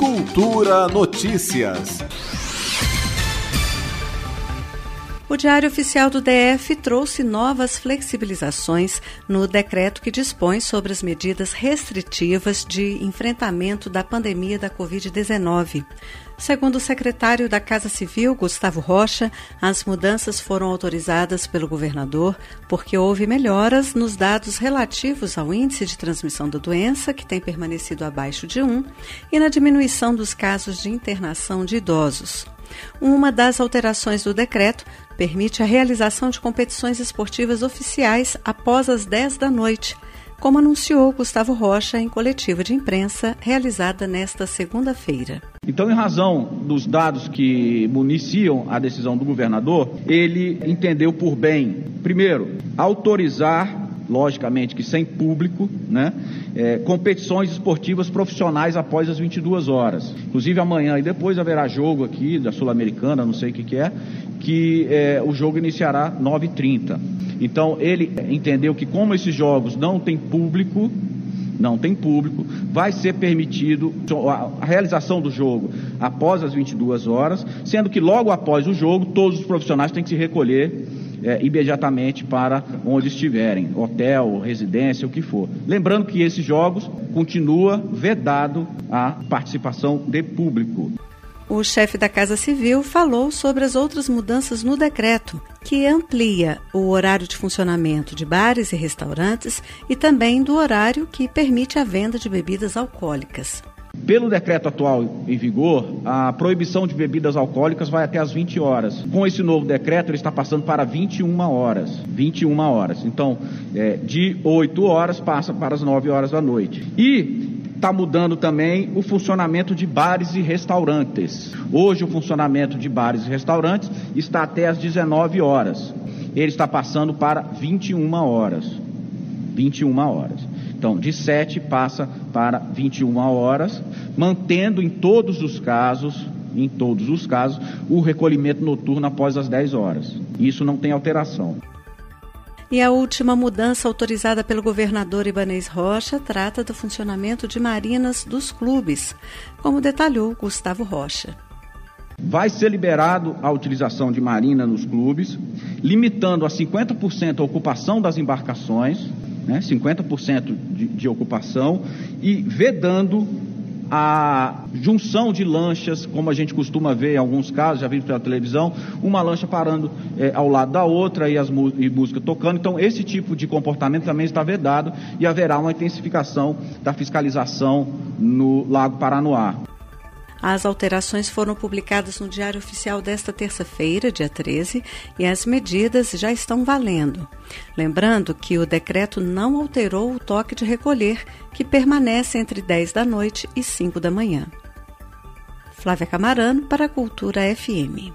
Cultura Notícias. O Diário Oficial do DF trouxe novas flexibilizações no decreto que dispõe sobre as medidas restritivas de enfrentamento da pandemia da Covid-19. Segundo o secretário da Casa Civil, Gustavo Rocha, as mudanças foram autorizadas pelo governador porque houve melhoras nos dados relativos ao índice de transmissão da doença, que tem permanecido abaixo de 1, e na diminuição dos casos de internação de idosos. Uma das alterações do decreto permite a realização de competições esportivas oficiais após as 10 da noite, como anunciou Gustavo Rocha em coletiva de imprensa realizada nesta segunda-feira. Então, em razão dos dados que municiam a decisão do governador, ele entendeu por bem, primeiro, autorizar logicamente que sem público, né? É, competições esportivas profissionais após as 22 horas. Inclusive amanhã e depois haverá jogo aqui da Sul-Americana, não sei o que, que é, que é, o jogo iniciará 9h30. Então ele entendeu que como esses jogos não têm público, não tem público, vai ser permitido a realização do jogo após as 22 horas, sendo que logo após o jogo todos os profissionais têm que se recolher é, imediatamente para onde estiverem, hotel, residência, o que for. Lembrando que esses jogos continua vedado a participação de público. O chefe da Casa Civil falou sobre as outras mudanças no decreto, que amplia o horário de funcionamento de bares e restaurantes e também do horário que permite a venda de bebidas alcoólicas. Pelo decreto atual em vigor, a proibição de bebidas alcoólicas vai até as 20 horas. Com esse novo decreto, ele está passando para 21 horas. 21 horas. Então, é, de 8 horas passa para as 9 horas da noite. E está mudando também o funcionamento de bares e restaurantes. Hoje, o funcionamento de bares e restaurantes está até as 19 horas. Ele está passando para 21 horas. 21 horas. Então, de 7 passa para 21 horas, mantendo em todos os casos, em todos os casos, o recolhimento noturno após as 10 horas. Isso não tem alteração. E a última mudança autorizada pelo governador Ibanez Rocha trata do funcionamento de marinas dos clubes, como detalhou Gustavo Rocha. Vai ser liberado a utilização de marina nos clubes, limitando a 50% a ocupação das embarcações né, 50% de, de ocupação, e vedando a junção de lanchas, como a gente costuma ver em alguns casos, já visto pela televisão, uma lancha parando é, ao lado da outra e, as, e música tocando. Então, esse tipo de comportamento também está vedado e haverá uma intensificação da fiscalização no Lago Paranoá. As alterações foram publicadas no Diário Oficial desta terça-feira, dia 13, e as medidas já estão valendo. Lembrando que o decreto não alterou o toque de recolher, que permanece entre 10 da noite e 5 da manhã. Flávia Camarano para a Cultura FM.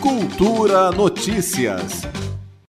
Cultura Notícias.